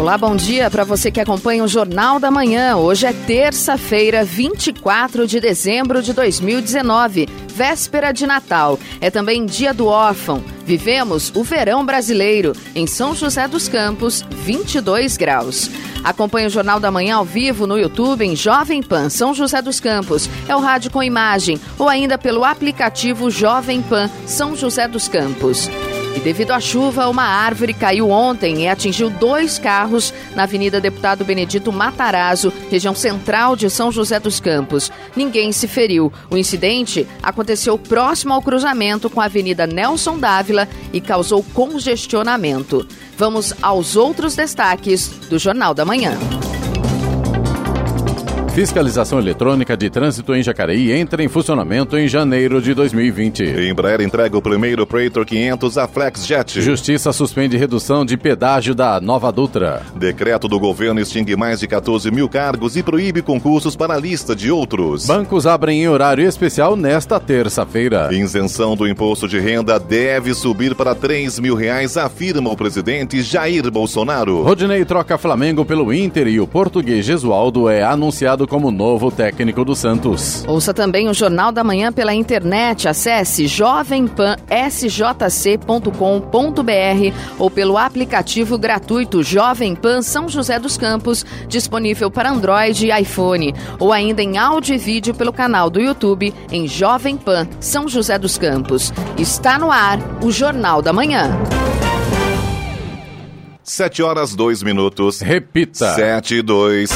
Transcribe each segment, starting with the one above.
Olá, bom dia para você que acompanha o Jornal da Manhã. Hoje é terça-feira, 24 de dezembro de 2019, véspera de Natal. É também dia do órfão. Vivemos o verão brasileiro em São José dos Campos, 22 graus. Acompanhe o Jornal da Manhã ao vivo no YouTube em Jovem Pan São José dos Campos. É o rádio com imagem ou ainda pelo aplicativo Jovem Pan São José dos Campos. E devido à chuva, uma árvore caiu ontem e atingiu dois carros na Avenida Deputado Benedito Matarazzo, região central de São José dos Campos. Ninguém se feriu. O incidente aconteceu próximo ao cruzamento com a Avenida Nelson Dávila e causou congestionamento. Vamos aos outros destaques do Jornal da Manhã. Fiscalização eletrônica de trânsito em Jacareí entra em funcionamento em janeiro de 2020. Embraer entrega o primeiro Praetor 500 a FlexJet. Justiça suspende redução de pedágio da Nova Dutra. Decreto do governo extingue mais de 14 mil cargos e proíbe concursos para a lista de outros. Bancos abrem em horário especial nesta terça-feira. Isenção do imposto de renda deve subir para 3 mil reais, afirma o presidente Jair Bolsonaro. Rodinei troca Flamengo pelo Inter e o português Gesualdo é anunciado como novo técnico do Santos. Ouça também o Jornal da Manhã pela internet. Acesse jovempansjc.com.br ou pelo aplicativo gratuito Jovem Pan São José dos Campos, disponível para Android e iPhone, ou ainda em áudio e vídeo pelo canal do YouTube em Jovem Pan São José dos Campos. Está no ar o Jornal da Manhã. 7 horas 2 minutos. Repita. 7 e 2.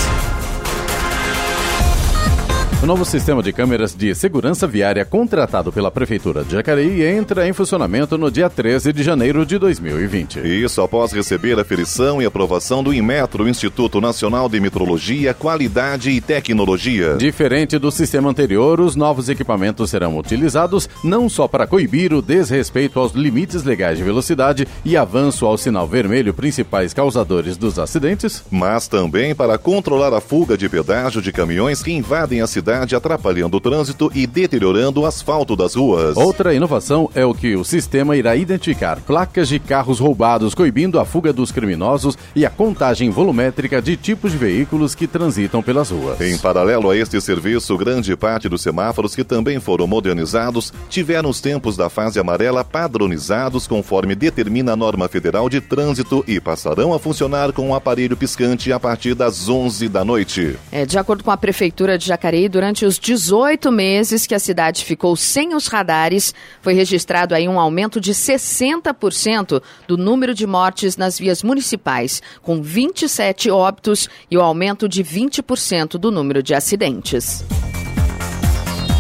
O novo sistema de câmeras de segurança viária contratado pela Prefeitura de Jacareí entra em funcionamento no dia 13 de janeiro de 2020. Isso após receber a aferição e aprovação do Inmetro, Instituto Nacional de Metrologia, Qualidade e Tecnologia. Diferente do sistema anterior, os novos equipamentos serão utilizados não só para coibir o desrespeito aos limites legais de velocidade e avanço ao sinal vermelho, principais causadores dos acidentes, mas também para controlar a fuga de pedágio de caminhões que invadem a cidade atrapalhando o trânsito e deteriorando o asfalto das ruas. Outra inovação é o que o sistema irá identificar placas de carros roubados, coibindo a fuga dos criminosos e a contagem volumétrica de tipos de veículos que transitam pelas ruas. Em paralelo a este serviço, grande parte dos semáforos que também foram modernizados tiveram os tempos da fase amarela padronizados conforme determina a norma federal de trânsito e passarão a funcionar com um aparelho piscante a partir das 11 da noite. É, de acordo com a Prefeitura de Jacareí, durante os 18 meses que a cidade ficou sem os radares, foi registrado aí um aumento de 60% do número de mortes nas vias municipais, com 27 óbitos e o aumento de 20% do número de acidentes.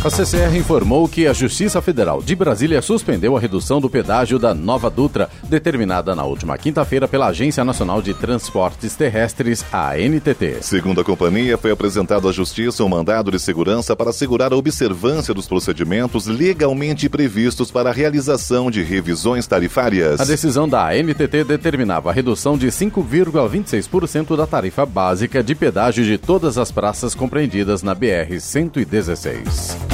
A CCR informou que a Justiça Federal de Brasília suspendeu a redução do pedágio da Nova Dutra, determinada na última quinta-feira pela Agência Nacional de Transportes Terrestres, a ANTT. Segundo a companhia, foi apresentado à Justiça um mandado de segurança para assegurar a observância dos procedimentos legalmente previstos para a realização de revisões tarifárias. A decisão da ANTT determinava a redução de 5,26% da tarifa básica de pedágio de todas as praças compreendidas na BR-116.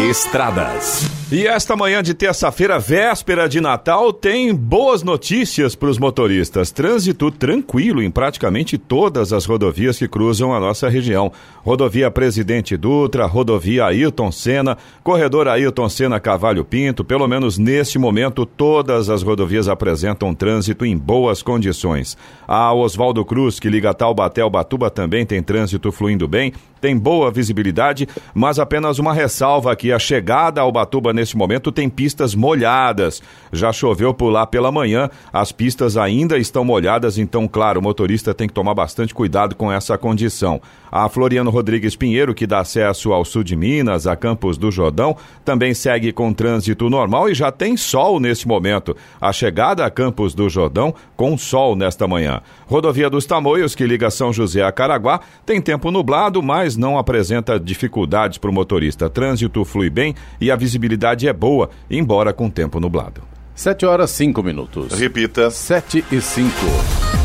Estradas. E esta manhã de terça-feira, véspera de Natal, tem boas notícias para os motoristas. Trânsito tranquilo em praticamente todas as rodovias que cruzam a nossa região. Rodovia Presidente Dutra, rodovia Ailton Senna, corredor Ailton Senna Cavalho Pinto. Pelo menos neste momento, todas as rodovias apresentam trânsito em boas condições. A Oswaldo Cruz, que liga Taubaté ao Batuba, também tem trânsito fluindo bem, tem boa visibilidade, mas apenas uma ressalva aqui rodovia chegada a Ubatuba neste momento tem pistas molhadas. Já choveu por lá pela manhã, as pistas ainda estão molhadas, então, claro, o motorista tem que tomar bastante cuidado com essa condição. A Floriano Rodrigues Pinheiro, que dá acesso ao sul de Minas, a Campos do Jordão, também segue com trânsito normal e já tem sol neste momento. A chegada a Campos do Jordão com sol nesta manhã. Rodovia dos Tamoios, que liga São José a Caraguá, tem tempo nublado, mas não apresenta dificuldades para o motorista. Trânsito flui bem e a visibilidade é boa, embora com tempo nublado. 7 horas 5 minutos. Repita. 7 e 5.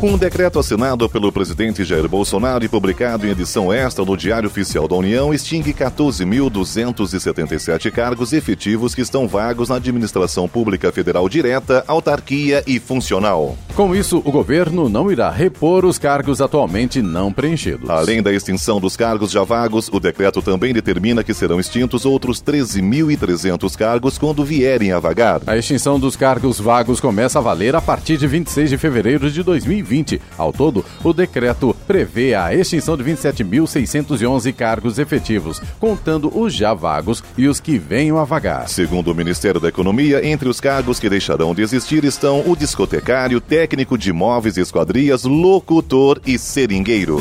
Um decreto assinado pelo presidente Jair Bolsonaro e publicado em edição extra no Diário Oficial da União extingue 14.277 cargos efetivos que estão vagos na administração pública federal direta, autarquia e funcional. Com isso, o governo não irá repor os cargos atualmente não preenchidos. Além da extinção dos cargos já vagos, o decreto também determina que serão extintos outros 13.300 cargos quando vierem a vagar. A extinção dos cargos vagos começa a valer a partir de 26 de fevereiro de 2020. 2020. Ao todo, o decreto prevê a extinção de 27.611 cargos efetivos, contando os já vagos e os que venham a vagar. Segundo o Ministério da Economia, entre os cargos que deixarão de existir estão o discotecário, técnico de imóveis e esquadrias, locutor e seringueiro.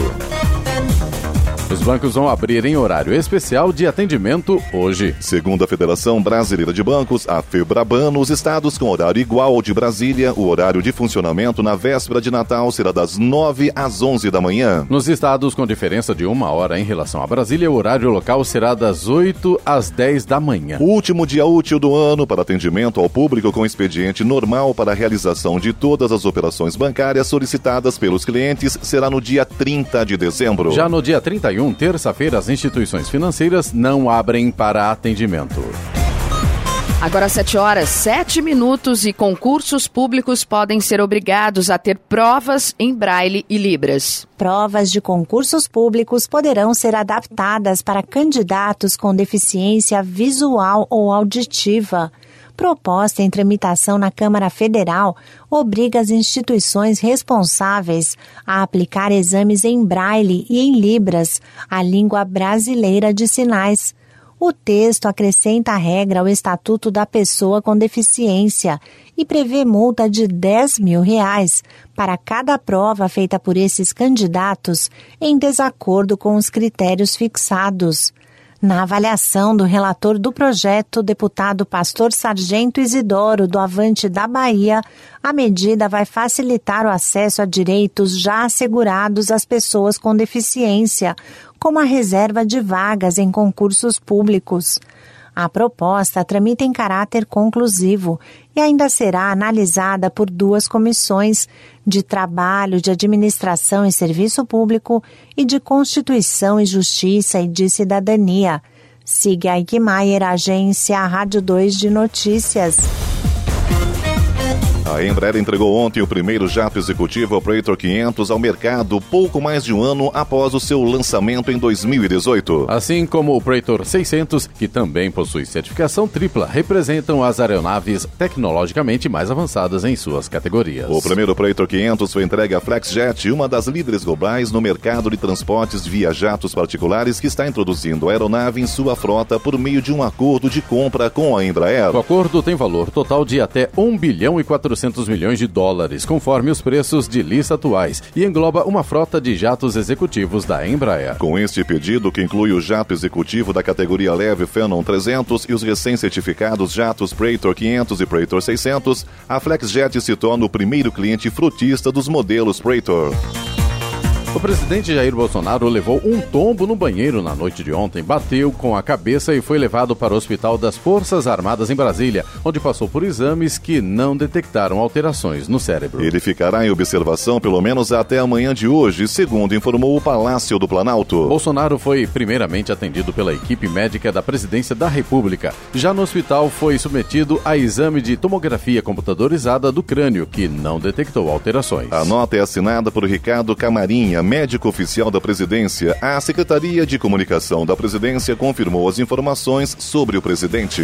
Os bancos vão abrir em horário especial de atendimento hoje. Segundo a Federação Brasileira de Bancos, a FEBRABAN, nos estados com horário igual ao de Brasília, o horário de funcionamento na véspera de Natal será das 9 às 11 da manhã. Nos estados com diferença de uma hora em relação a Brasília, o horário local será das 8 às 10 da manhã. O último dia útil do ano para atendimento ao público com expediente normal para a realização de todas as operações bancárias solicitadas pelos clientes será no dia 30 de dezembro. Já no dia 31, terça-feira, as instituições financeiras não abrem para atendimento. Agora 7 horas, 7 minutos e concursos públicos podem ser obrigados a ter provas em braille e libras. Provas de concursos públicos poderão ser adaptadas para candidatos com deficiência visual ou auditiva proposta em tramitação na Câmara Federal obriga as instituições responsáveis a aplicar exames em braille e em libras, a língua brasileira de sinais. O texto acrescenta a regra ao Estatuto da Pessoa com Deficiência e prevê multa de 10 mil reais para cada prova feita por esses candidatos em desacordo com os critérios fixados. Na avaliação do relator do projeto, deputado Pastor Sargento Isidoro, do Avante da Bahia, a medida vai facilitar o acesso a direitos já assegurados às pessoas com deficiência, como a reserva de vagas em concursos públicos. A proposta tramita em caráter conclusivo e ainda será analisada por duas comissões de Trabalho, de Administração e Serviço Público e de Constituição e Justiça e de Cidadania. Siga Eichmeier, agência Rádio 2 de Notícias. A Embraer entregou ontem o primeiro jato executivo Operator 500 ao mercado, pouco mais de um ano após o seu lançamento em 2018. Assim como o Operator 600, que também possui certificação tripla, representam as aeronaves tecnologicamente mais avançadas em suas categorias. O primeiro Operator 500 foi entregue à Flexjet, uma das líderes globais no mercado de transportes via jatos particulares que está introduzindo a aeronave em sua frota por meio de um acordo de compra com a Embraer. O acordo tem valor total de até 1 bilhão e 400 400 milhões de dólares, conforme os preços de lista atuais, e engloba uma frota de jatos executivos da Embraer. Com este pedido, que inclui o jato executivo da categoria leve Phenom 300 e os recém-certificados jatos Praetor 500 e Praetor 600, a FlexJet se torna o primeiro cliente frutista dos modelos Praetor. O presidente Jair Bolsonaro levou um tombo no banheiro na noite de ontem, bateu com a cabeça e foi levado para o Hospital das Forças Armadas em Brasília, onde passou por exames que não detectaram alterações no cérebro. Ele ficará em observação pelo menos até amanhã de hoje, segundo informou o Palácio do Planalto. Bolsonaro foi primeiramente atendido pela equipe médica da Presidência da República. Já no hospital foi submetido a exame de tomografia computadorizada do crânio, que não detectou alterações. A nota é assinada por Ricardo Camarinha, médico oficial da presidência, a Secretaria de Comunicação da Presidência confirmou as informações sobre o presidente.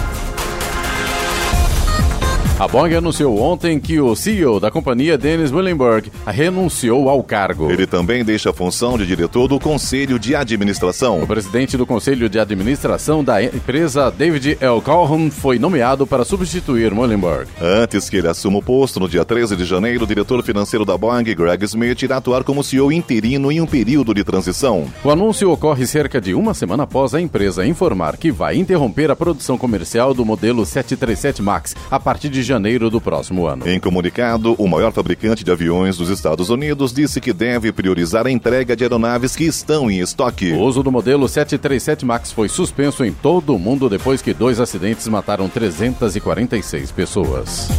A Boeing anunciou ontem que o CEO da companhia, Dennis Willenberg, renunciou ao cargo. Ele também deixa a função de diretor do Conselho de Administração. O presidente do Conselho de Administração da empresa, David L. Calhoun, foi nomeado para substituir Mullenberg. Antes que ele assuma o posto, no dia 13 de janeiro, o diretor financeiro da Boeing, Greg Smith, irá atuar como CEO interino em um período de transição. O anúncio ocorre cerca de uma semana após a empresa informar que vai interromper a produção comercial do modelo 737 MAX a partir de janeiro do próximo ano. Em comunicado, o maior fabricante de aviões dos Estados Unidos disse que deve priorizar a entrega de aeronaves que estão em estoque. O uso do modelo 737 MAX foi suspenso em todo o mundo depois que dois acidentes mataram 346 pessoas.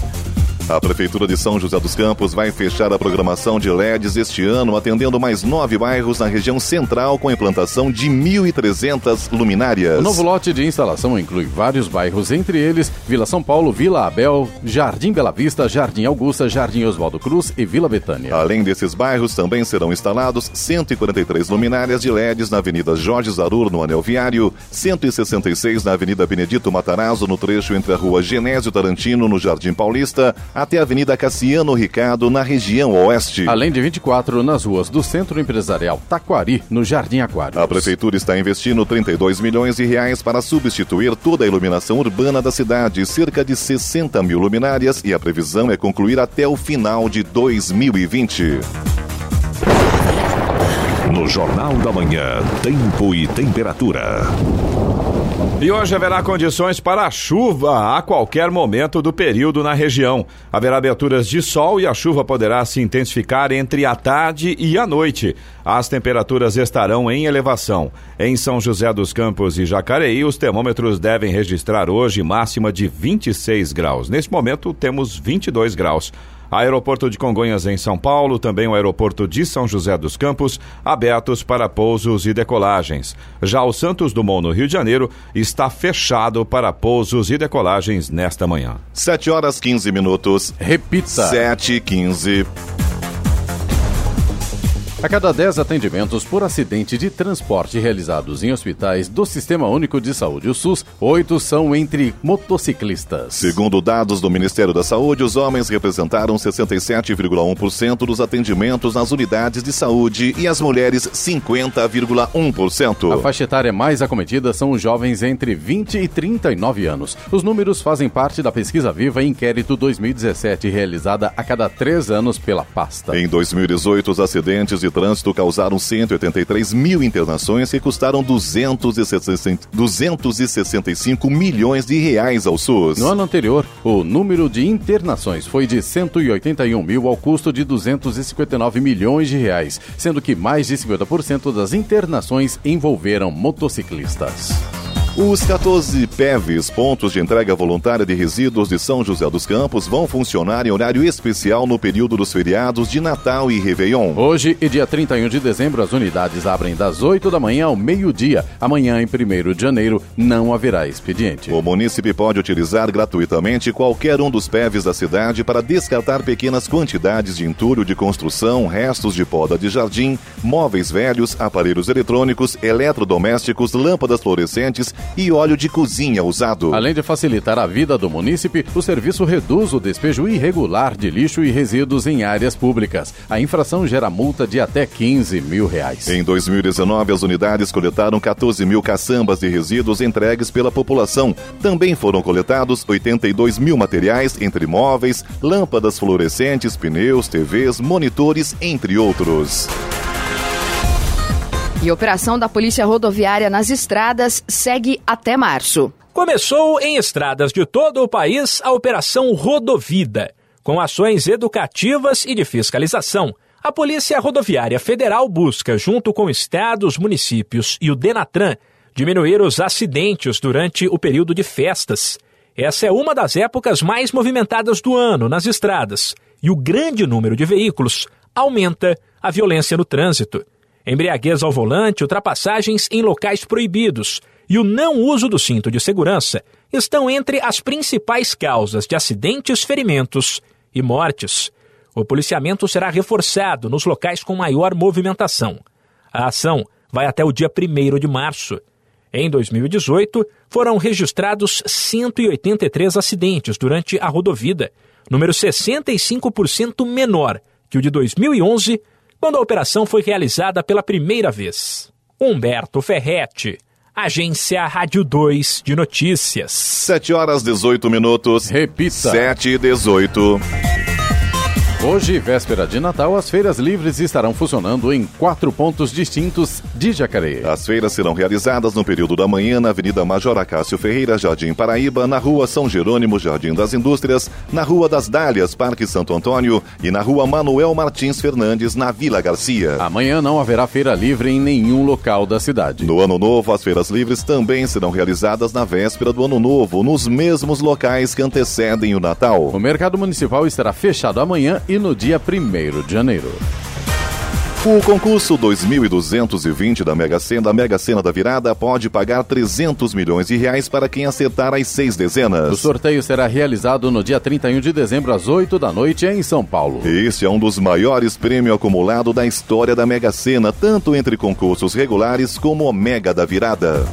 A Prefeitura de São José dos Campos vai fechar a programação de LEDs este ano, atendendo mais nove bairros na região central com a implantação de 1.300 luminárias. O novo lote de instalação inclui vários bairros, entre eles Vila São Paulo, Vila Abel, Jardim Bela Vista, Jardim Augusta, Jardim Oswaldo Cruz e Vila Betânia. Além desses bairros, também serão instalados 143 luminárias de LEDs na Avenida Jorge Zarur, no Anel Viário, 166 na Avenida Benedito Matarazzo, no trecho entre a Rua Genésio Tarantino, no Jardim Paulista, até a Avenida Cassiano Ricardo, na região oeste. Além de 24 nas ruas do Centro Empresarial Taquari, no Jardim Aquário. A Prefeitura está investindo 32 milhões de reais para substituir toda a iluminação urbana da cidade, cerca de 60 mil luminárias, e a previsão é concluir até o final de 2020. No Jornal da Manhã, Tempo e Temperatura. E hoje haverá condições para chuva a qualquer momento do período na região. Haverá aberturas de sol e a chuva poderá se intensificar entre a tarde e a noite. As temperaturas estarão em elevação. Em São José dos Campos e Jacareí, os termômetros devem registrar hoje máxima de 26 graus. Neste momento, temos 22 graus. Aeroporto de Congonhas em São Paulo, também o aeroporto de São José dos Campos, abertos para pousos e decolagens. Já o Santos Dumont, no Rio de Janeiro, está fechado para pousos e decolagens nesta manhã. 7 horas 15 minutos. Repita. 7 e 15. A cada 10 atendimentos por acidente de transporte realizados em hospitais do Sistema Único de Saúde, o SUS, oito são entre motociclistas. Segundo dados do Ministério da Saúde, os homens representaram 67,1% dos atendimentos nas unidades de saúde e as mulheres 50,1%. A faixa etária mais acometida são os jovens entre 20 e 39 anos. Os números fazem parte da pesquisa viva Inquérito 2017, realizada a cada três anos pela pasta. Em 2018, os acidentes de trânsito causaram 183 mil internações que custaram 265 milhões de reais ao SUS. No ano anterior, o número de internações foi de 181 mil ao custo de 259 milhões de reais, sendo que mais de 50% das internações envolveram motociclistas. Os 14 PEVs, pontos de entrega voluntária de resíduos de São José dos Campos, vão funcionar em horário especial no período dos feriados de Natal e Réveillon. Hoje e dia 31 de dezembro, as unidades abrem das 8 da manhã ao meio-dia. Amanhã, em 1 de janeiro, não haverá expediente. O munícipe pode utilizar gratuitamente qualquer um dos PEVs da cidade para descartar pequenas quantidades de entulho de construção, restos de poda de jardim, móveis velhos, aparelhos eletrônicos, eletrodomésticos, lâmpadas fluorescentes e óleo de cozinha usado. Além de facilitar a vida do munícipe, o serviço reduz o despejo irregular de lixo e resíduos em áreas públicas. A infração gera multa de até 15 mil reais. Em 2019, as unidades coletaram 14 mil caçambas de resíduos entregues pela população. Também foram coletados 82 mil materiais, entre móveis, lâmpadas fluorescentes, pneus, TVs, monitores, entre outros. E a operação da Polícia Rodoviária nas estradas segue até março. Começou em estradas de todo o país a Operação Rodovida. Com ações educativas e de fiscalização, a Polícia Rodoviária Federal busca, junto com estados, municípios e o Denatran, diminuir os acidentes durante o período de festas. Essa é uma das épocas mais movimentadas do ano nas estradas e o grande número de veículos aumenta a violência no trânsito. Embriaguez ao volante, ultrapassagens em locais proibidos e o não uso do cinto de segurança estão entre as principais causas de acidentes, ferimentos e mortes. O policiamento será reforçado nos locais com maior movimentação. A ação vai até o dia 1 de março. Em 2018, foram registrados 183 acidentes durante a rodovia, número 65% menor que o de 2011, quando a operação foi realizada pela primeira vez. Humberto Ferretti, Agência Rádio 2 de Notícias. 7 horas 18 minutos. Repita. 7 e 18. Hoje, véspera de Natal, as feiras livres estarão funcionando em quatro pontos distintos de Jacareí. As feiras serão realizadas no período da manhã na Avenida Major Acácio Ferreira, Jardim Paraíba, na Rua São Jerônimo, Jardim das Indústrias, na Rua das Dálias, Parque Santo Antônio e na Rua Manuel Martins Fernandes, na Vila Garcia. Amanhã não haverá feira livre em nenhum local da cidade. No Ano Novo, as feiras livres também serão realizadas na véspera do Ano Novo, nos mesmos locais que antecedem o Natal. O mercado municipal estará fechado amanhã e no dia 1 de janeiro. O concurso 2220 da Mega Sena, da Mega Sena da Virada, pode pagar 300 milhões de reais para quem acertar as seis dezenas. O sorteio será realizado no dia 31 de dezembro, às 8 da noite, em São Paulo. Este é um dos maiores prêmios acumulados da história da Mega Sena, tanto entre concursos regulares como o Mega da Virada.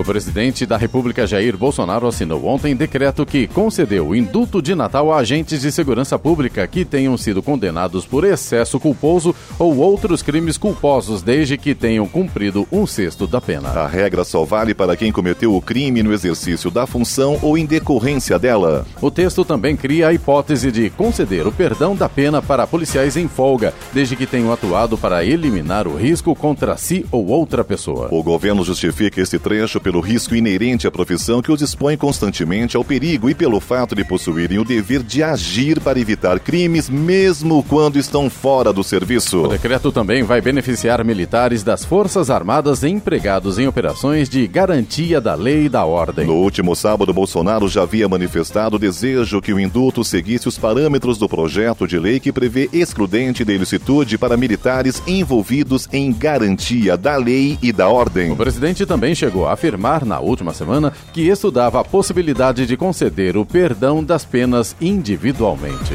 O presidente da República Jair Bolsonaro assinou ontem decreto que concedeu o indulto de Natal a agentes de segurança pública que tenham sido condenados por excesso culposo ou outros crimes culposos desde que tenham cumprido um sexto da pena. A regra só vale para quem cometeu o crime no exercício da função ou em decorrência dela. O texto também cria a hipótese de conceder o perdão da pena para policiais em folga, desde que tenham atuado para eliminar o risco contra si ou outra pessoa. O governo justifica esse trecho pelo risco inerente à profissão que os expõe constantemente ao perigo e pelo fato de possuírem o dever de agir para evitar crimes, mesmo quando estão fora do serviço. O decreto também vai beneficiar militares das Forças Armadas empregados em operações de garantia da lei e da ordem. No último sábado, Bolsonaro já havia manifestado o desejo que o indulto seguisse os parâmetros do projeto de lei que prevê excludente de ilicitude para militares envolvidos em garantia da lei e da ordem. O presidente também chegou a afirmar afirmar na última semana que estudava a possibilidade de conceder o perdão das penas individualmente.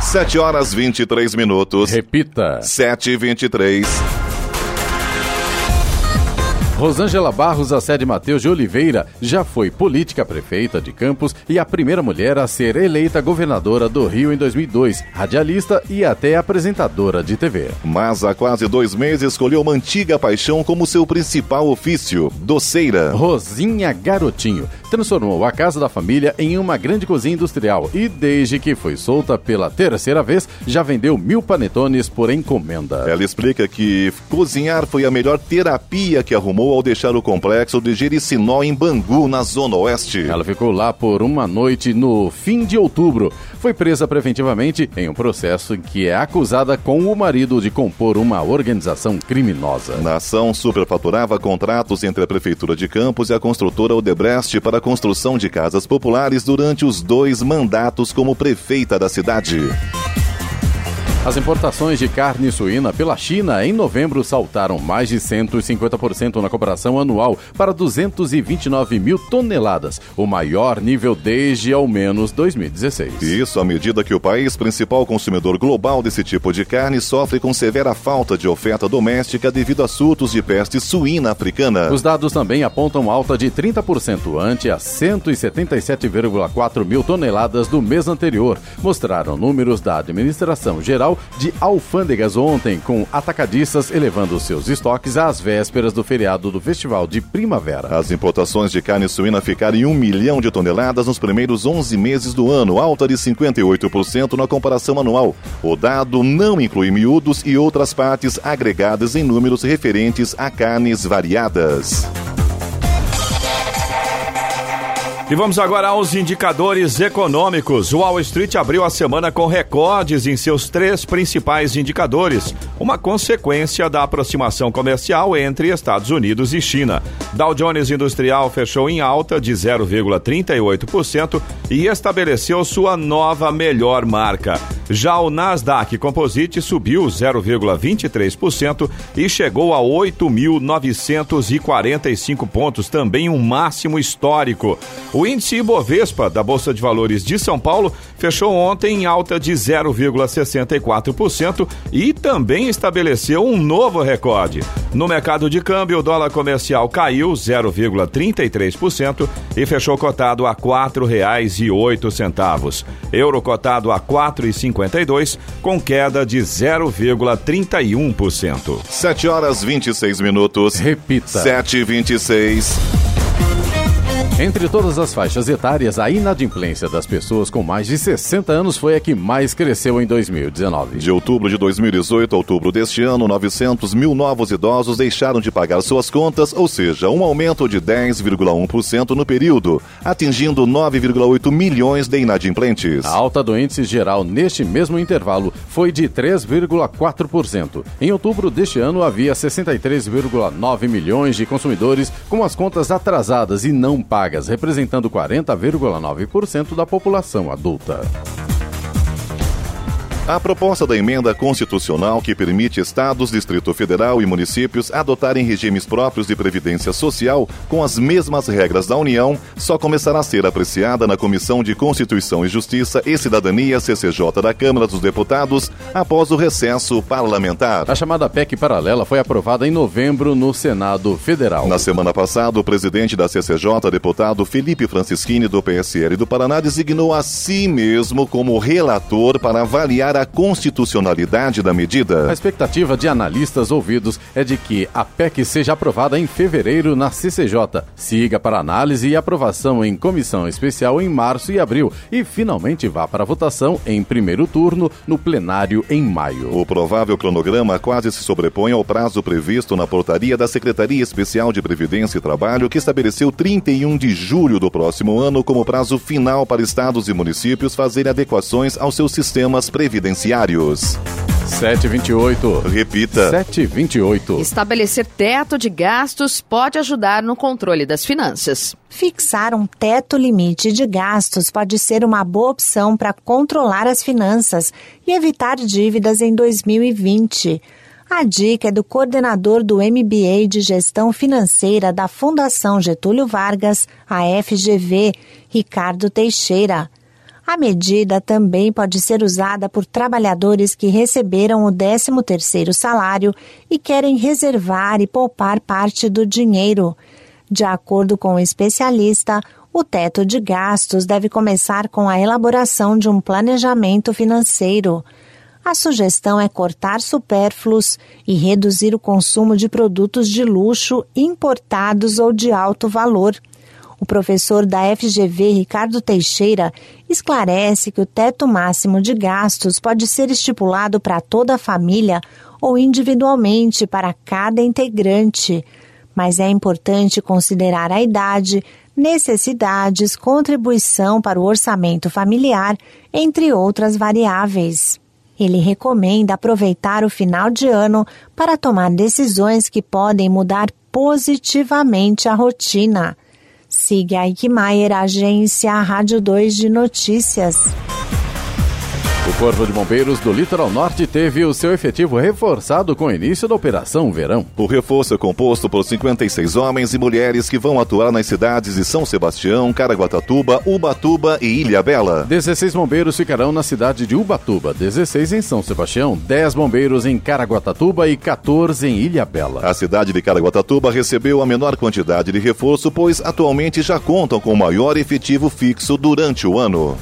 7 horas 23 minutos. Repita. 7 e 23. Rosângela Barros, a sede Mateus de Oliveira, já foi política prefeita de Campos e a primeira mulher a ser eleita governadora do Rio em 2002, radialista e até apresentadora de TV. Mas há quase dois meses escolheu uma antiga paixão como seu principal ofício, doceira. Rosinha Garotinho transformou a casa da família em uma grande cozinha industrial e, desde que foi solta pela terceira vez, já vendeu mil panetones por encomenda. Ela explica que cozinhar foi a melhor terapia que arrumou ao deixar o complexo de Jericinó em Bangu, na Zona Oeste. Ela ficou lá por uma noite no fim de outubro. Foi presa preventivamente em um processo em que é acusada com o marido de compor uma organização criminosa. Na ação, superfaturava contratos entre a Prefeitura de Campos e a construtora Odebrecht para a construção de casas populares durante os dois mandatos como prefeita da cidade. As importações de carne suína pela China em novembro saltaram mais de 150% na comparação anual para 229 mil toneladas, o maior nível desde ao menos 2016. Isso à medida que o país, principal consumidor global desse tipo de carne, sofre com severa falta de oferta doméstica devido a surtos de peste suína africana. Os dados também apontam alta de 30% ante a 177,4 mil toneladas do mês anterior, mostraram números da Administração Geral De Alfândegas ontem, com atacadistas elevando seus estoques às vésperas do feriado do Festival de Primavera. As importações de carne suína ficaram em um milhão de toneladas nos primeiros 11 meses do ano, alta de 58% na comparação anual. O dado não inclui miúdos e outras partes agregadas em números referentes a carnes variadas. E vamos agora aos indicadores econômicos. O Wall Street abriu a semana com recordes em seus três principais indicadores, uma consequência da aproximação comercial entre Estados Unidos e China. Dow Jones Industrial fechou em alta de 0,38% e estabeleceu sua nova melhor marca. Já o Nasdaq Composite subiu 0,23% e chegou a 8.945 pontos, também um máximo histórico. O índice Ibovespa da Bolsa de Valores de São Paulo fechou ontem em alta de 0,64% e também estabeleceu um novo recorde. No mercado de câmbio, o dólar comercial caiu 0,33% e fechou cotado a R$ 4,08. Euro cotado a R$ 4,52, com queda de 0,31%. 7 horas 26 minutos. Repita. 7 e 26 entre todas as faixas etárias, a inadimplência das pessoas com mais de 60 anos foi a que mais cresceu em 2019. De outubro de 2018 a outubro deste ano, 900 mil novos idosos deixaram de pagar suas contas, ou seja, um aumento de 10,1% no período, atingindo 9,8 milhões de inadimplentes. A alta do índice geral neste mesmo intervalo foi de 3,4%. Em outubro deste ano, havia 63,9 milhões de consumidores com as contas atrasadas e não pagas vagas, representando 40,9% da população adulta. A proposta da emenda constitucional que permite estados, Distrito Federal e municípios adotarem regimes próprios de previdência social com as mesmas regras da União só começará a ser apreciada na Comissão de Constituição e Justiça e Cidadania CCJ da Câmara dos Deputados após o recesso parlamentar. A chamada PEC paralela foi aprovada em novembro no Senado Federal. Na semana passada, o presidente da CCJ, deputado Felipe Francischini do PSL do Paraná, designou a si mesmo como relator para avaliar a constitucionalidade da medida. A expectativa de analistas ouvidos é de que a PEC seja aprovada em fevereiro na CCJ, siga para análise e aprovação em comissão especial em março e abril e finalmente vá para votação em primeiro turno no plenário em maio. O provável cronograma quase se sobrepõe ao prazo previsto na portaria da Secretaria Especial de Previdência e Trabalho, que estabeleceu 31 de julho do próximo ano como prazo final para estados e municípios fazerem adequações aos seus sistemas previdenciários previdenciários. 728. Repita. 728. Estabelecer teto de gastos pode ajudar no controle das finanças. Fixar um teto limite de gastos pode ser uma boa opção para controlar as finanças e evitar dívidas em 2020. A dica é do coordenador do MBA de Gestão Financeira da Fundação Getúlio Vargas, a FGV, Ricardo Teixeira. A medida também pode ser usada por trabalhadores que receberam o 13º salário e querem reservar e poupar parte do dinheiro. De acordo com o especialista, o teto de gastos deve começar com a elaboração de um planejamento financeiro. A sugestão é cortar supérfluos e reduzir o consumo de produtos de luxo importados ou de alto valor. O professor da FGV, Ricardo Teixeira, esclarece que o teto máximo de gastos pode ser estipulado para toda a família ou individualmente para cada integrante. Mas é importante considerar a idade, necessidades, contribuição para o orçamento familiar, entre outras variáveis. Ele recomenda aproveitar o final de ano para tomar decisões que podem mudar positivamente a rotina. Siga a Ikmaier, agência Rádio 2 de Notícias. O Corpo de Bombeiros do Litoral Norte teve o seu efetivo reforçado com o início da Operação Verão. O reforço é composto por 56 homens e mulheres que vão atuar nas cidades de São Sebastião, Caraguatatuba, Ubatuba e Ilhabela. 16 bombeiros ficarão na cidade de Ubatuba, 16 em São Sebastião, 10 bombeiros em Caraguatatuba e 14 em Ilhabela. A cidade de Caraguatatuba recebeu a menor quantidade de reforço, pois atualmente já contam com o maior efetivo fixo durante o ano.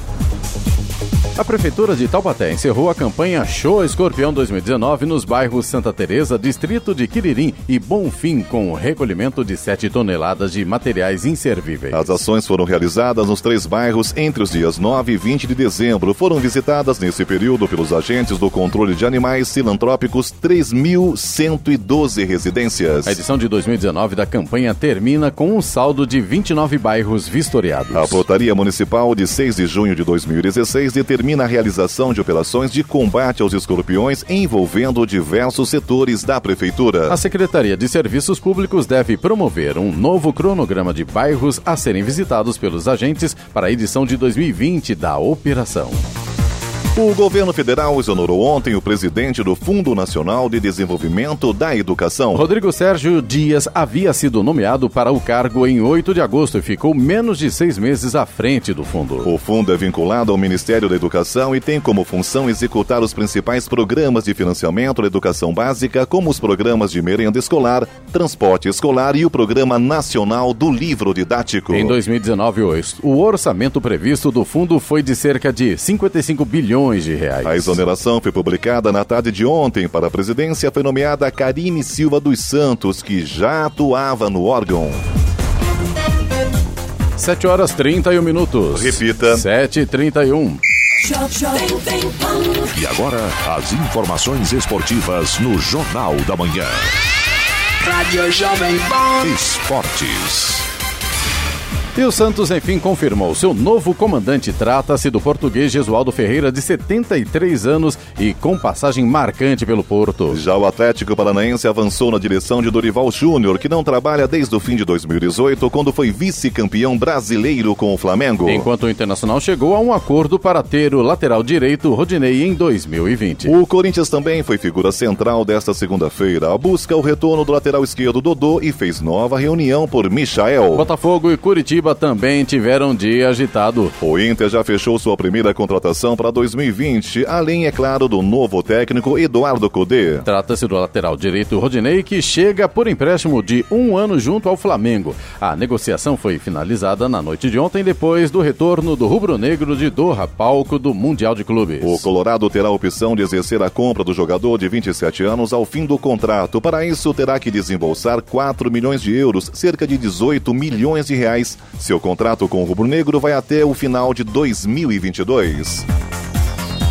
A Prefeitura de Taubaté encerrou a campanha Show Escorpião 2019 nos bairros Santa Teresa, Distrito de Quiririm e Bonfim, com o recolhimento de 7 toneladas de materiais inservíveis. As ações foram realizadas nos três bairros entre os dias 9 e 20 de dezembro. Foram visitadas nesse período pelos agentes do controle de animais filantrópicos 3.112 residências. A edição de 2019 da campanha termina com um saldo de 29 bairros vistoriados. A portaria municipal de 6 de junho de 2016 determina determina a realização de operações de combate aos escorpiões envolvendo diversos setores da Prefeitura. A Secretaria de Serviços Públicos deve promover um novo cronograma de bairros a serem visitados pelos agentes para a edição de 2020 da operação. O governo federal exonerou ontem o presidente do Fundo Nacional de Desenvolvimento da Educação. Rodrigo Sérgio Dias havia sido nomeado para o cargo em 8 de agosto e ficou menos de seis meses à frente do fundo. O fundo é vinculado ao Ministério da Educação e tem como função executar os principais programas de financiamento da educação básica, como os programas de merenda escolar, transporte escolar e o Programa Nacional do Livro Didático. Em 2019, o orçamento previsto do fundo foi de cerca de 55 bilhões milhões de reais. A exoneração foi publicada na tarde de ontem. Para a presidência foi nomeada Karine Silva dos Santos, que já atuava no órgão. 7 horas 31 minutos. Repita. 7 e 31 E agora, as informações esportivas no Jornal da Manhã. Rádio Jovem Pan. Esportes. E o Santos, enfim, confirmou seu novo comandante. Trata-se do português Gesualdo Ferreira, de 73 anos e com passagem marcante pelo Porto. Já o Atlético Paranaense avançou na direção de Dorival Júnior, que não trabalha desde o fim de 2018, quando foi vice-campeão brasileiro com o Flamengo. Enquanto o Internacional chegou a um acordo para ter o lateral direito Rodinei em 2020. O Corinthians também foi figura central desta segunda-feira. Busca o retorno do lateral esquerdo Dodô e fez nova reunião por Michael. Botafogo e Curitiba Curitiba também tiveram dia agitado. O Inter já fechou sua primeira contratação para 2020, além, é claro, do novo técnico Eduardo Cudê. Trata-se do lateral direito Rodinei, que chega por empréstimo de um ano junto ao Flamengo. A negociação foi finalizada na noite de ontem, depois do retorno do rubro-negro de Doha, palco do Mundial de Clubes. O Colorado terá a opção de exercer a compra do jogador de 27 anos ao fim do contrato. Para isso, terá que desembolsar 4 milhões de euros, cerca de 18 milhões de reais, seu contrato com o Rubro Negro vai até o final de 2022.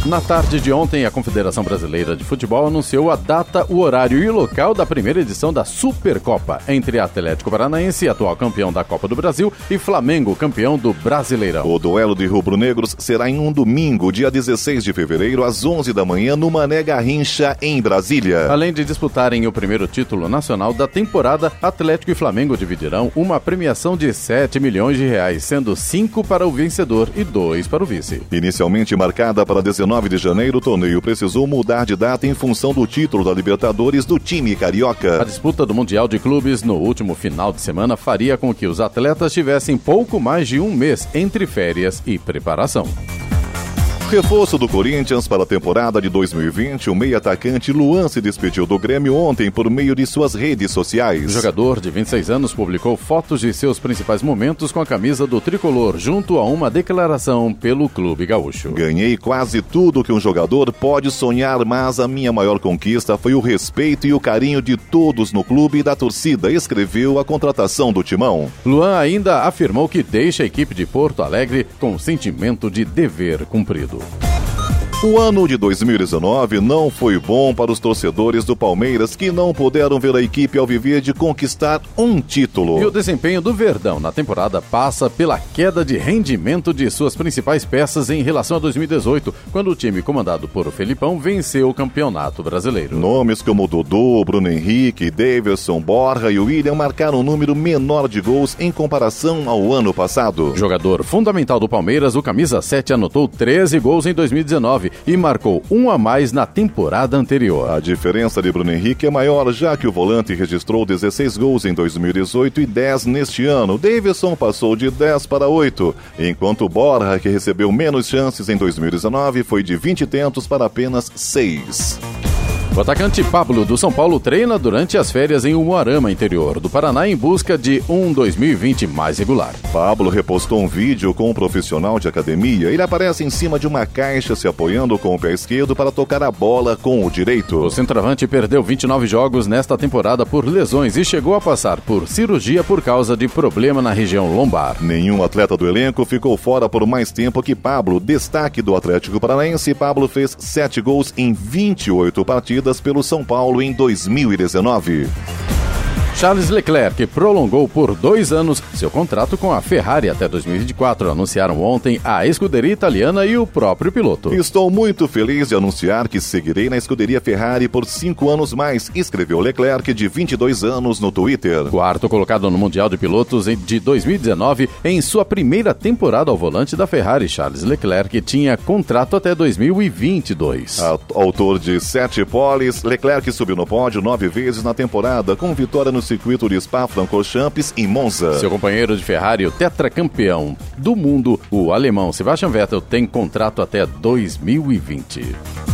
Na tarde de ontem, a Confederação Brasileira de Futebol anunciou a data, o horário e o local da primeira edição da Supercopa entre Atlético Paranaense, atual campeão da Copa do Brasil, e Flamengo, campeão do Brasileirão. O duelo de rubro-negros será em um domingo, dia 16 de fevereiro, às 11 da manhã, no Mané Garrincha, em Brasília. Além de disputarem o primeiro título nacional da temporada, Atlético e Flamengo dividirão uma premiação de 7 milhões de reais, sendo 5 para o vencedor e 2 para o vice. Inicialmente marcada para 19 9 de janeiro, o torneio precisou mudar de data em função do título da Libertadores do time carioca. A disputa do Mundial de Clubes no último final de semana faria com que os atletas tivessem pouco mais de um mês entre férias e preparação. Reforço do Corinthians para a temporada de 2020, o meio-atacante Luan se despediu do Grêmio ontem por meio de suas redes sociais. O jogador de 26 anos publicou fotos de seus principais momentos com a camisa do tricolor, junto a uma declaração pelo Clube Gaúcho. Ganhei quase tudo que um jogador pode sonhar, mas a minha maior conquista foi o respeito e o carinho de todos no clube e da torcida, escreveu a contratação do Timão. Luan ainda afirmou que deixa a equipe de Porto Alegre com o sentimento de dever cumprido. Thank you. O ano de 2019 não foi bom para os torcedores do Palmeiras que não puderam ver a equipe ao viver de conquistar um título. E o desempenho do Verdão na temporada passa pela queda de rendimento de suas principais peças em relação a 2018, quando o time comandado por Felipão venceu o Campeonato Brasileiro. Nomes como Dodô, Bruno Henrique, Davidson, Borja e William marcaram um número menor de gols em comparação ao ano passado. Jogador fundamental do Palmeiras, o camisa 7 anotou 13 gols em 2019 e marcou um a mais na temporada anterior. A diferença de Bruno Henrique é maior, já que o volante registrou 16 gols em 2018 e 10 neste ano. Davidson passou de 10 para 8, enquanto Borja, que recebeu menos chances em 2019, foi de 20 tentos para apenas 6. O atacante Pablo do São Paulo treina durante as férias em Umuarama, interior do Paraná, em busca de um 2020 mais regular. Pablo repostou um vídeo com um profissional de academia. Ele aparece em cima de uma caixa se apoiando com o pé esquerdo para tocar a bola com o direito. O centroavante perdeu 29 jogos nesta temporada por lesões e chegou a passar por cirurgia por causa de problema na região lombar. Nenhum atleta do elenco ficou fora por mais tempo que Pablo. Destaque do Atlético Paranaense, Pablo fez 7 gols em 28 partidas pelo São Paulo em 2019. Charles Leclerc prolongou por dois anos seu contrato com a Ferrari até 2024. Anunciaram ontem a escuderia italiana e o próprio piloto. Estou muito feliz de anunciar que seguirei na escuderia Ferrari por cinco anos mais, escreveu Leclerc, de 22 anos, no Twitter. Quarto colocado no Mundial de Pilotos de 2019, em sua primeira temporada ao volante da Ferrari, Charles Leclerc tinha contrato até 2022. Autor de sete poles, Leclerc subiu no pódio nove vezes na temporada, com vitória no circuito de Spa-Francorchamps em Monza. Seu companheiro de Ferrari, o tetracampeão do mundo, o alemão Sebastian Vettel, tem contrato até 2020.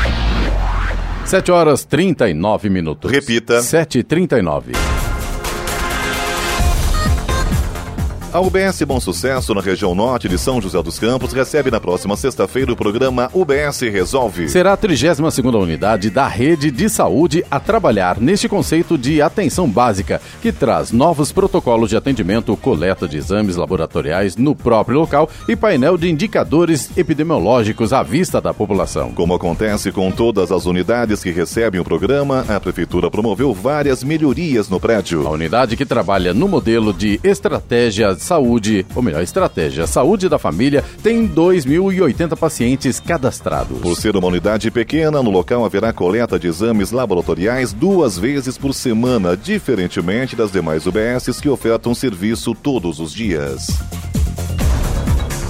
7 horas 39 minutos. Repita. 7h39. A UBS Bom Sucesso, na região norte de São José dos Campos, recebe na próxima sexta-feira o programa UBS Resolve. Será a 32 unidade da rede de saúde a trabalhar neste conceito de atenção básica, que traz novos protocolos de atendimento, coleta de exames laboratoriais no próprio local e painel de indicadores epidemiológicos à vista da população. Como acontece com todas as unidades que recebem o programa, a Prefeitura promoveu várias melhorias no prédio. A unidade que trabalha no modelo de saúde, ou melhor, estratégia saúde da família, tem 2.080 pacientes cadastrados. Por ser uma unidade pequena, no local haverá coleta de exames laboratoriais duas vezes por semana, diferentemente das demais UBSs que ofertam serviço todos os dias.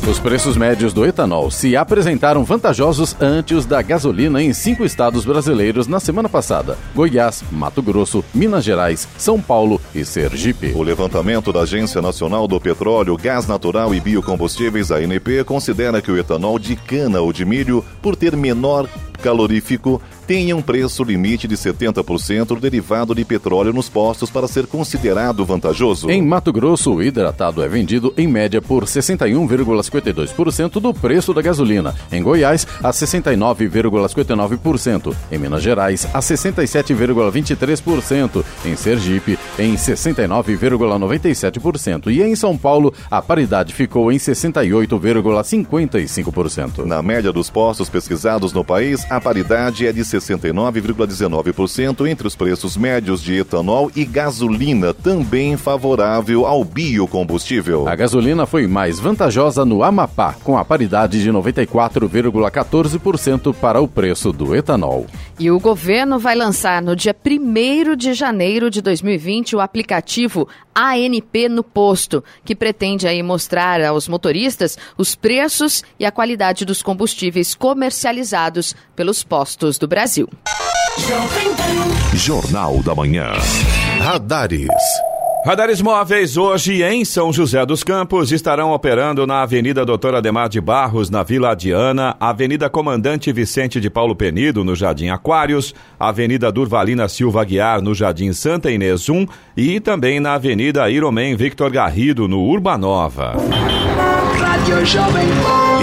Os preços médios do etanol se apresentaram vantajosos ante os da gasolina em cinco estados brasileiros na semana passada: Goiás, Mato Grosso, Minas Gerais, São Paulo e Sergipe. O levantamento da Agência Nacional do Petróleo, Gás Natural e Biocombustíveis, ANP, considera que o etanol de cana ou de milho, por ter menor calorífico tenha um preço limite de 70% do derivado de petróleo nos postos para ser considerado vantajoso. Em Mato Grosso, o hidratado é vendido em média por 61,52% do preço da gasolina. Em Goiás, a 69,59%. Em Minas Gerais, a 67,23%. Em Sergipe, em 69,97%. E em São Paulo, a paridade ficou em 68,55%. Na média dos postos pesquisados no país, a paridade é de 69,19% entre os preços médios de etanol e gasolina, também favorável ao biocombustível. A gasolina foi mais vantajosa no Amapá, com a paridade de 94,14% para o preço do etanol. E o governo vai lançar no dia 1 de janeiro de 2020 o aplicativo ANP no Posto, que pretende aí mostrar aos motoristas os preços e a qualidade dos combustíveis comercializados pelos postos do Brasil. Jornal da Manhã. Radares. Radares móveis hoje em São José dos Campos estarão operando na Avenida Doutor Ademar de Barros, na Vila Adiana, Avenida Comandante Vicente de Paulo Penido, no Jardim Aquários, Avenida Durvalina Silva Guiar, no Jardim Santa Inês 1 e também na Avenida Iromen Victor Garrido, no Urbanova.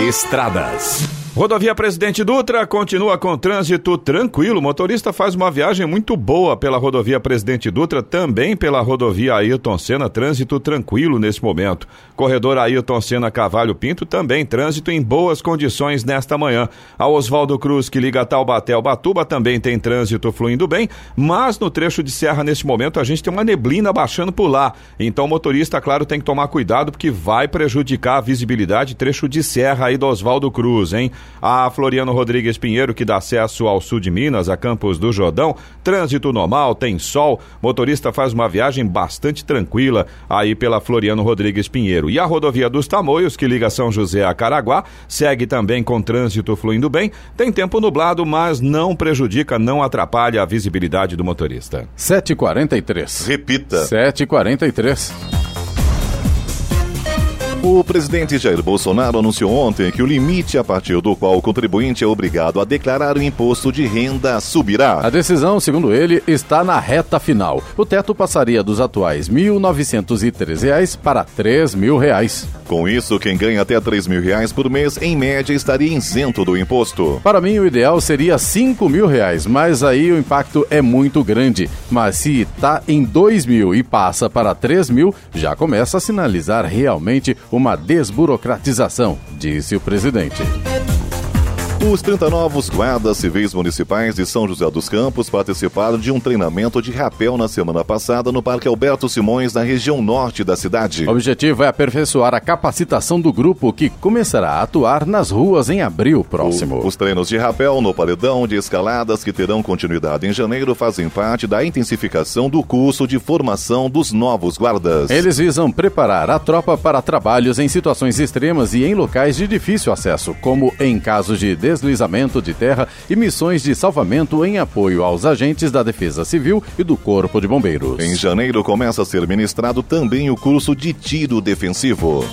Estradas. Rodovia Presidente Dutra continua com trânsito tranquilo. O motorista faz uma viagem muito boa pela rodovia Presidente Dutra, também pela rodovia Ailton Senna, trânsito tranquilo nesse momento. Corredor Ailton Senna Cavalho Pinto, também trânsito em boas condições nesta manhã. A Oswaldo Cruz, que liga Taubaté ao Batuba, também tem trânsito fluindo bem, mas no trecho de serra, neste momento, a gente tem uma neblina baixando por lá. Então o motorista, claro, tem que tomar cuidado porque vai prejudicar a visibilidade trecho de serra aí do Oswaldo Cruz, hein? A Floriano Rodrigues Pinheiro, que dá acesso ao sul de Minas, a Campos do Jordão, trânsito normal, tem sol, motorista faz uma viagem bastante tranquila aí pela Floriano Rodrigues Pinheiro. E a rodovia dos Tamoios, que liga São José a Caraguá, segue também com trânsito fluindo bem. Tem tempo nublado, mas não prejudica, não atrapalha a visibilidade do motorista. 7h43. Repita. 7h43. O presidente Jair Bolsonaro anunciou ontem que o limite a partir do qual o contribuinte é obrigado a declarar o imposto de renda subirá. A decisão, segundo ele, está na reta final. O teto passaria dos atuais R$ 1.913 para R$ 3.000. Com isso, quem ganha até 3 mil reais por mês, em média, estaria isento do imposto. Para mim, o ideal seria 5 mil reais, mas aí o impacto é muito grande. Mas se está em 2 mil e passa para 3 mil, já começa a sinalizar realmente uma desburocratização, disse o presidente. Os 30 novos guardas civis municipais de São José dos Campos participaram de um treinamento de rapel na semana passada no Parque Alberto Simões, na região norte da cidade. O objetivo é aperfeiçoar a capacitação do grupo que começará a atuar nas ruas em abril próximo. O, os treinos de rapel no paredão de escaladas que terão continuidade em janeiro fazem parte da intensificação do curso de formação dos novos guardas. Eles visam preparar a tropa para trabalhos em situações extremas e em locais de difícil acesso, como em casos de deslizamento de terra e missões de salvamento em apoio aos agentes da Defesa Civil e do Corpo de Bombeiros. Em janeiro começa a ser ministrado também o curso de tiro defensivo.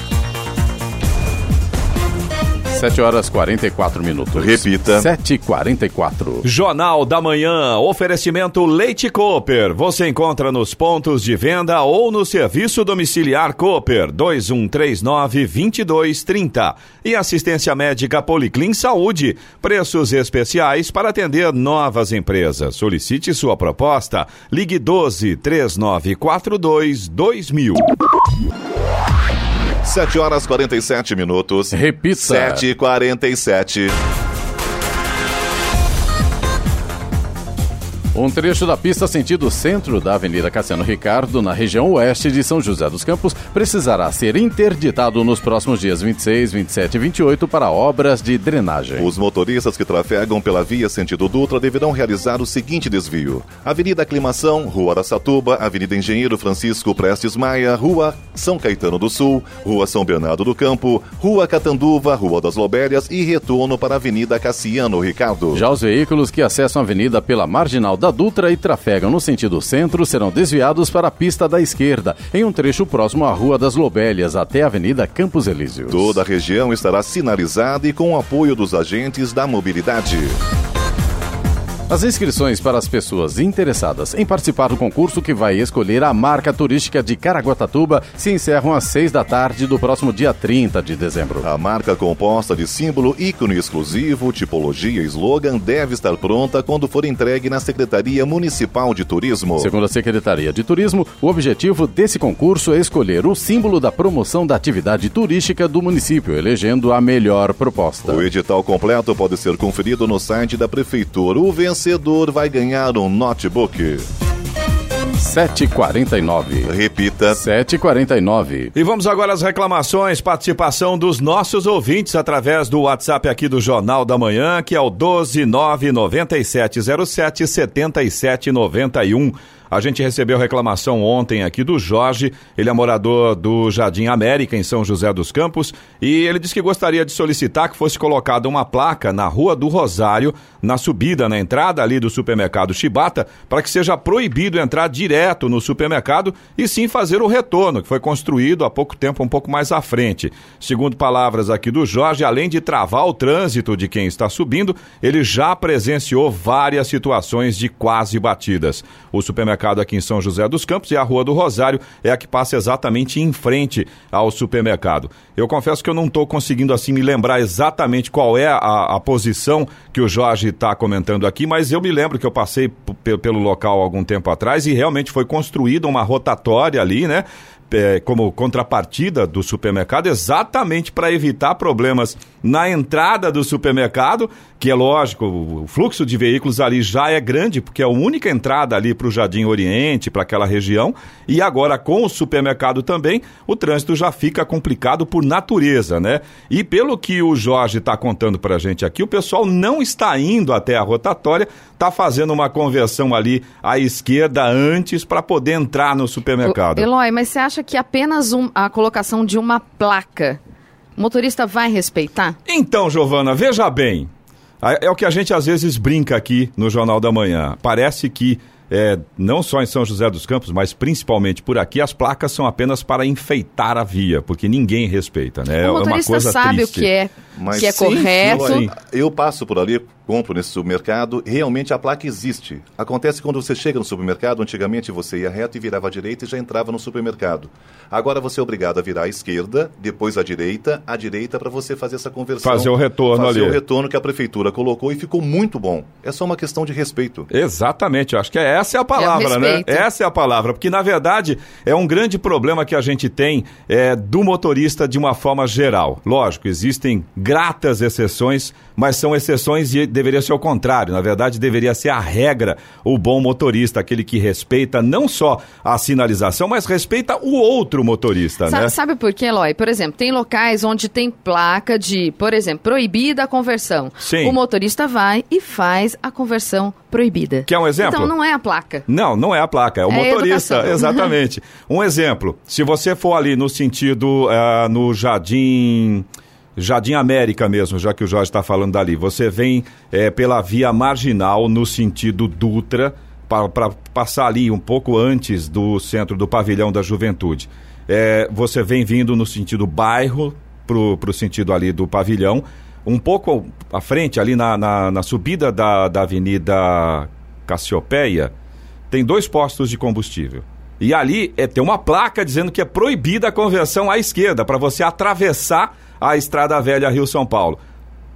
7 horas 44 minutos. Repita. 7h44. Jornal da Manhã, oferecimento Leite Cooper. Você encontra nos pontos de venda ou no serviço domiciliar Cooper 2139-2230. E assistência médica Policlin Saúde. Preços especiais para atender novas empresas. Solicite sua proposta. Ligue 12 3942 2000. 7 horas 47 minutos. Repita. 7 e 47 Um trecho da pista sentido centro da Avenida Cassiano Ricardo, na região oeste de São José dos Campos, precisará ser interditado nos próximos dias 26, 27 e 28 para obras de drenagem. Os motoristas que trafegam pela via sentido Dutra deverão realizar o seguinte desvio: Avenida Aclimação, Rua Araçatuba, Avenida Engenheiro Francisco Prestes Maia, Rua São Caetano do Sul, Rua São Bernardo do Campo, Rua Catanduva, Rua das Lobérias e retorno para a Avenida Cassiano Ricardo. Já os veículos que acessam a avenida pela marginal da Dutra e trafegam no sentido centro serão desviados para a pista da esquerda, em um trecho próximo à Rua das Lobélias até a Avenida Campos Elíseos. Toda a região estará sinalizada e com o apoio dos agentes da mobilidade. As inscrições para as pessoas interessadas em participar do concurso que vai escolher a marca turística de Caraguatatuba se encerram às 6 da tarde do próximo dia 30 de dezembro. A marca composta de símbolo, ícone exclusivo, tipologia e slogan deve estar pronta quando for entregue na Secretaria Municipal de Turismo. Segundo a Secretaria de Turismo, o objetivo desse concurso é escolher o símbolo da promoção da atividade turística do município, elegendo a melhor proposta. O edital completo pode ser conferido no site da Prefeitura. O vencedor vai ganhar um notebook. 749. Repita. 749. E vamos agora às reclamações, participação dos nossos ouvintes através do WhatsApp aqui do Jornal da Manhã, que é o 1299707 7791. A gente recebeu reclamação ontem aqui do Jorge, ele é morador do Jardim América, em São José dos Campos, e ele disse que gostaria de solicitar que fosse colocada uma placa na Rua do Rosário, na subida, na entrada ali do supermercado Chibata, para que seja proibido entrar direto no supermercado e sim fazer o retorno, que foi construído há pouco tempo, um pouco mais à frente. Segundo palavras aqui do Jorge, além de travar o trânsito de quem está subindo, ele já presenciou várias situações de quase batidas. O supermercado aqui em São José dos Campos e a Rua do Rosário é a que passa exatamente em frente ao supermercado. Eu confesso que eu não estou conseguindo assim me lembrar exatamente qual é a, a posição que o Jorge está comentando aqui, mas eu me lembro que eu passei pelo local algum tempo atrás e realmente foi construída uma rotatória ali, né? É, como contrapartida do supermercado, exatamente para evitar problemas na entrada do supermercado, que é lógico, o fluxo de veículos ali já é grande, porque é a única entrada ali para o Jardim Oriente, para aquela região, e agora com o supermercado também, o trânsito já fica complicado por natureza, né? E pelo que o Jorge está contando para a gente aqui, o pessoal não está indo até a rotatória, está fazendo uma conversão ali à esquerda antes para poder entrar no supermercado. Eloy, mas você acha que apenas um, a colocação de uma placa o motorista vai respeitar? Então, Giovana, veja bem. É o que a gente às vezes brinca aqui no Jornal da Manhã. Parece que é, não só em São José dos Campos, mas principalmente por aqui, as placas são apenas para enfeitar a via, porque ninguém respeita, né? O motorista é uma coisa sabe triste. o que é, mas que é sim, correto. Sim. Eu passo por ali, compro nesse supermercado, realmente a placa existe. Acontece quando você chega no supermercado, antigamente você ia reto e virava à direita e já entrava no supermercado. Agora você é obrigado a virar à esquerda, depois à direita, à direita para você fazer essa conversão. Fazer o retorno fazer ali. Fazer o retorno que a prefeitura colocou e ficou muito bom. É só uma questão de respeito. Exatamente, eu acho que essa é a palavra, é né? Essa é a palavra, porque na verdade é um grande problema que a gente tem é, do motorista de uma forma geral. Lógico, existem gratas exceções, mas são exceções e deveria ser o contrário. Na verdade, deveria ser a regra, o bom motorista, aquele que respeita não só a sinalização, mas respeita o outro motorista, sabe, né? Sabe por quê, Eloy? Por exemplo, tem locais onde tem placa de, por exemplo, proibida a conversão. Sim. O motorista vai e faz a conversão proibida. Quer um exemplo? Então não é a placa. Não, não é a placa, é o é motorista. Exatamente. um exemplo, se você for ali no sentido, uh, no Jardim... Jardim América mesmo, já que o Jorge está falando dali. Você vem é, pela via marginal no sentido Dutra, para passar ali um pouco antes do centro do pavilhão da juventude. É, você vem vindo no sentido bairro, para o sentido ali do pavilhão, um pouco à frente, ali na, na, na subida da, da Avenida Cassiopeia, tem dois postos de combustível. E ali é, tem uma placa dizendo que é proibida a conversão à esquerda, para você atravessar a Estrada Velha Rio-São Paulo.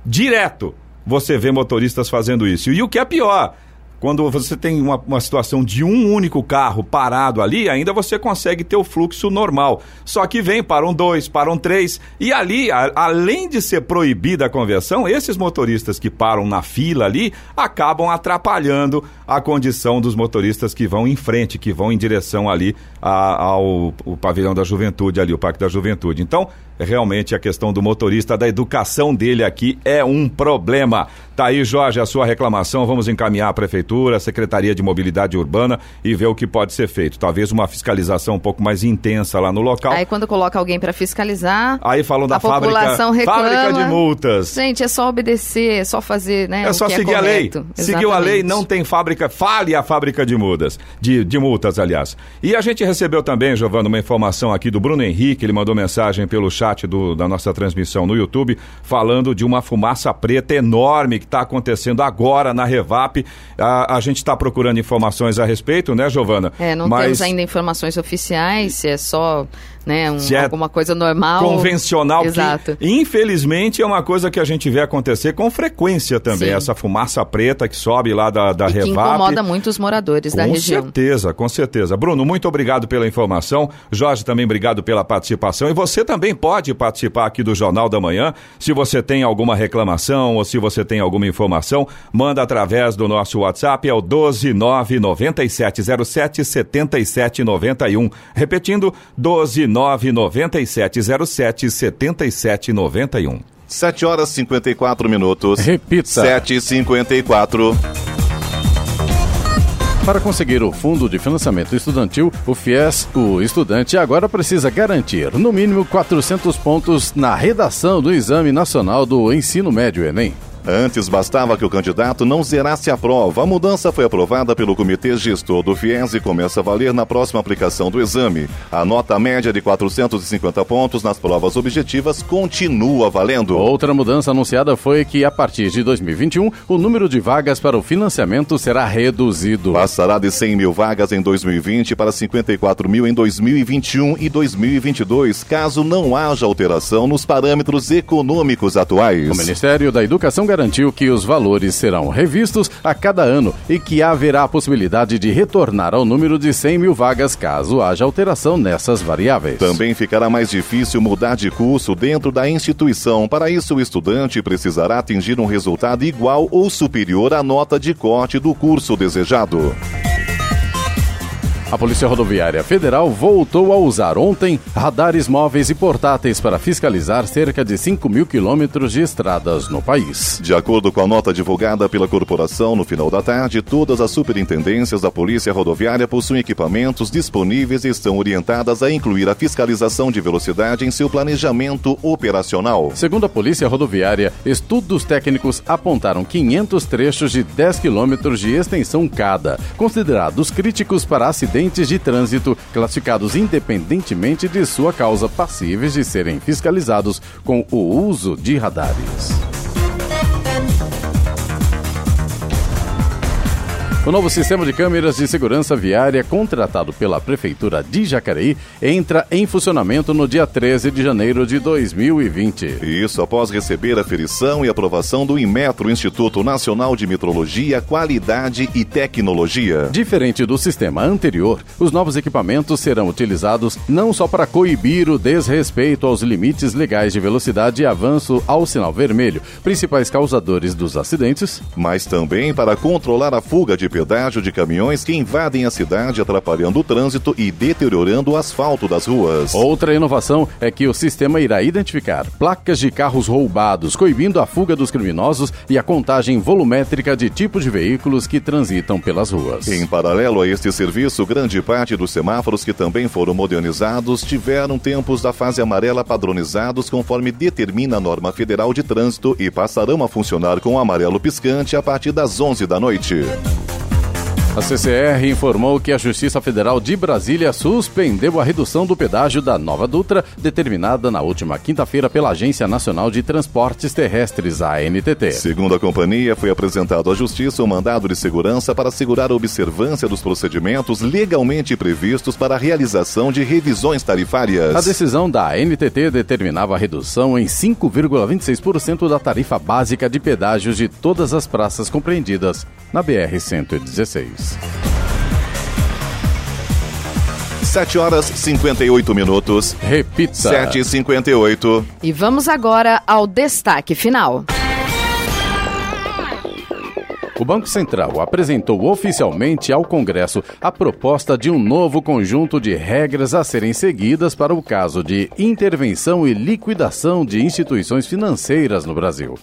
Direto você vê motoristas fazendo isso. E o que é pior, quando você tem uma, uma, situação de um único carro parado ali, ainda você consegue ter o fluxo normal. Só que vem, param dois, param três. E ali, a, além de ser proibida a conversão, esses motoristas que param na fila ali acabam atrapalhando a condição dos motoristas que vão em frente, que vão em direção ali a, ao pavilhão da juventude, ali, o Parque da Juventude. Então, realmente a questão do motorista, da educação dele aqui é um problema. Tá aí, Jorge, a sua reclamação. Vamos encaminhar a Prefeitura, a Secretaria de Mobilidade Urbana e ver o que pode ser feito. Talvez uma fiscalização um pouco mais intensa lá no local. Aí quando coloca alguém para fiscalizar. Aí falam da a fábrica, população reclama. fábrica de multas. Gente, é só obedecer, é só fazer, né? É só é seguir é a lei. Seguiu a lei, não tem fábrica. Fale a fábrica de multas. De, de multas, aliás. E a gente recebeu também, Giovana, uma informação aqui do Bruno Henrique. Ele mandou mensagem pelo chat do, da nossa transmissão no YouTube, falando de uma fumaça preta enorme que está acontecendo agora na Revap. A, a gente está procurando informações a respeito, né, Giovana? É, não Mas... temos ainda informações oficiais, se é só né? Um, é alguma coisa normal. Convencional. Exato. Que, infelizmente, é uma coisa que a gente vê acontecer com frequência também. Sim. Essa fumaça preta que sobe lá da, da Revap. Que incomoda muito os moradores com da região. Com certeza, com certeza. Bruno, muito obrigado pela informação. Jorge, também obrigado pela participação. E você também pode participar aqui do Jornal da Manhã. Se você tem alguma reclamação ou se você tem alguma informação, manda através do nosso WhatsApp, é o 12997077791. Repetindo, 129 99707 7791. 7 horas 54 minutos. Repita. 7 e 54 para conseguir o Fundo de Financiamento Estudantil, o FIES, o estudante agora precisa garantir no mínimo 400 pontos na redação do Exame Nacional do Ensino Médio Enem. Antes bastava que o candidato não zerasse a prova. A mudança foi aprovada pelo Comitê Gestor do FIES e começa a valer na próxima aplicação do exame. A nota média de 450 pontos nas provas objetivas continua valendo. Outra mudança anunciada foi que, a partir de 2021, o número de vagas para o financiamento será reduzido. Passará de 100 mil vagas em 2020 para 54 mil em 2021 e 2022, caso não haja alteração nos parâmetros econômicos atuais. O Ministério da Educação garantiu que os valores serão revistos a cada ano e que haverá a possibilidade de retornar ao número de 100 mil vagas caso haja alteração nessas variáveis. Também ficará mais difícil mudar de curso dentro da instituição. Para isso, o estudante precisará atingir um resultado igual ou superior à nota de corte do curso desejado. A Polícia Rodoviária Federal voltou a usar ontem radares móveis e portáteis para fiscalizar cerca de 5 mil quilômetros de estradas no país. De acordo com a nota divulgada pela corporação no final da tarde, todas as superintendências da Polícia Rodoviária possuem equipamentos disponíveis e estão orientadas a incluir a fiscalização de velocidade em seu planejamento operacional. Segundo a Polícia Rodoviária, estudos técnicos apontaram 500 trechos de 10 quilômetros de extensão cada, considerados críticos para acidentes acidentes de trânsito classificados independentemente de sua causa passíveis de serem fiscalizados com o uso de radares. O novo sistema de câmeras de segurança viária contratado pela Prefeitura de Jacareí entra em funcionamento no dia 13 de janeiro de 2020. Isso após receber a ferição e aprovação do Inmetro, Instituto Nacional de Metrologia, Qualidade e Tecnologia. Diferente do sistema anterior, os novos equipamentos serão utilizados não só para coibir o desrespeito aos limites legais de velocidade e avanço ao sinal vermelho, principais causadores dos acidentes, mas também para controlar a fuga de pedágio de caminhões que invadem a cidade, atrapalhando o trânsito e deteriorando o asfalto das ruas. Outra inovação é que o sistema irá identificar placas de carros roubados, coibindo a fuga dos criminosos e a contagem volumétrica de tipos de veículos que transitam pelas ruas. Em paralelo a este serviço, grande parte dos semáforos que também foram modernizados tiveram tempos da fase amarela padronizados conforme determina a norma federal de trânsito e passarão a funcionar com o amarelo piscante a partir das 11 da noite. A CCR informou que a Justiça Federal de Brasília suspendeu a redução do pedágio da Nova Dutra, determinada na última quinta-feira pela Agência Nacional de Transportes Terrestres, a ANTT. Segundo a companhia, foi apresentado à Justiça um mandado de segurança para assegurar a observância dos procedimentos legalmente previstos para a realização de revisões tarifárias. A decisão da ANTT determinava a redução em 5,26% da tarifa básica de pedágios de todas as praças compreendidas na BR-116. 7 horas 58 minutos. Repita. 7 e 58 E vamos agora ao destaque final. O Banco Central apresentou oficialmente ao Congresso a proposta de um novo conjunto de regras a serem seguidas para o caso de intervenção e liquidação de instituições financeiras no Brasil.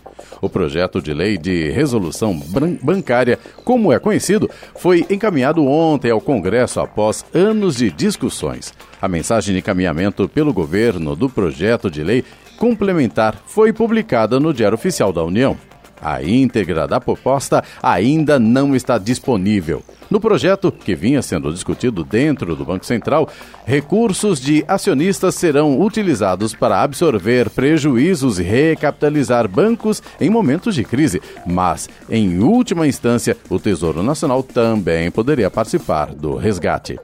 O projeto de lei de resolução bancária, como é conhecido, foi encaminhado ontem ao Congresso após anos de discussões. A mensagem de encaminhamento pelo governo do projeto de lei complementar foi publicada no Diário Oficial da União. A íntegra da proposta ainda não está disponível. No projeto, que vinha sendo discutido dentro do Banco Central, recursos de acionistas serão utilizados para absorver prejuízos e recapitalizar bancos em momentos de crise. Mas, em última instância, o Tesouro Nacional também poderia participar do resgate.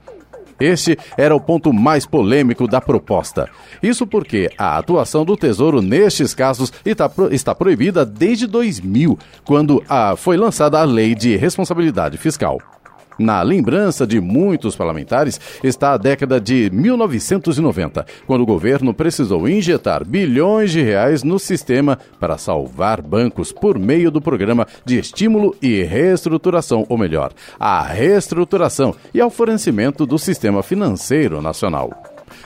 Este era o ponto mais polêmico da proposta. Isso porque a atuação do Tesouro nestes casos está proibida desde 2000, quando a, foi lançada a Lei de Responsabilidade Fiscal. Na lembrança de muitos parlamentares está a década de 1990, quando o governo precisou injetar bilhões de reais no sistema para salvar bancos por meio do programa de estímulo e reestruturação, ou melhor, a reestruturação e ao fornecimento do sistema financeiro nacional.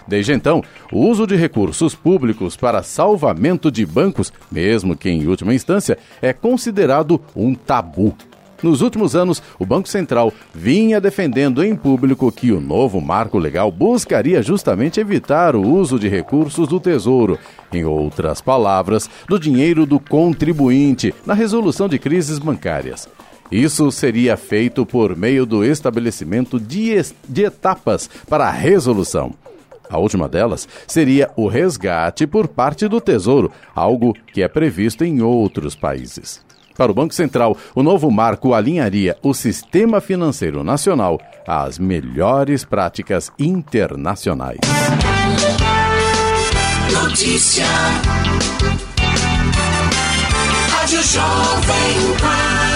Desde então, o uso de recursos públicos para salvamento de bancos, mesmo que em última instância, é considerado um tabu nos últimos anos, o Banco Central vinha defendendo em público que o novo marco legal buscaria justamente evitar o uso de recursos do Tesouro, em outras palavras, do dinheiro do contribuinte, na resolução de crises bancárias. Isso seria feito por meio do estabelecimento de, de etapas para a resolução. A última delas seria o resgate por parte do Tesouro, algo que é previsto em outros países. Para o Banco Central, o novo marco alinharia o sistema financeiro nacional às melhores práticas internacionais. Notícia. Rádio Jovem Pan.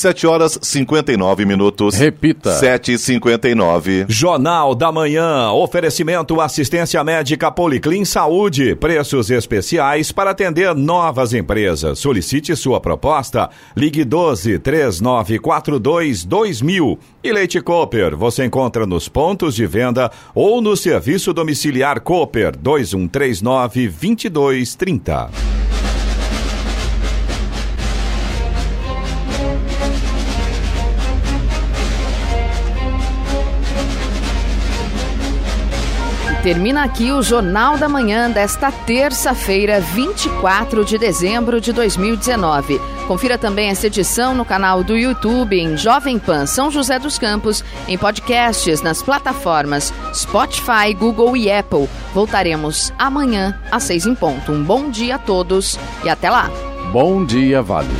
7 horas 59 minutos. Repita. 7 e 59 Jornal da Manhã. Oferecimento assistência médica Policlin Saúde. Preços especiais para atender novas empresas. Solicite sua proposta. Ligue 12 3942 2000. E Leite Cooper. Você encontra nos pontos de venda ou no serviço domiciliar Cooper 2139 2230. Termina aqui o Jornal da Manhã desta terça-feira, 24 de dezembro de 2019. Confira também essa edição no canal do YouTube em Jovem Pan São José dos Campos, em podcasts nas plataformas Spotify, Google e Apple. Voltaremos amanhã às seis em ponto. Um bom dia a todos e até lá. Bom dia, Vale.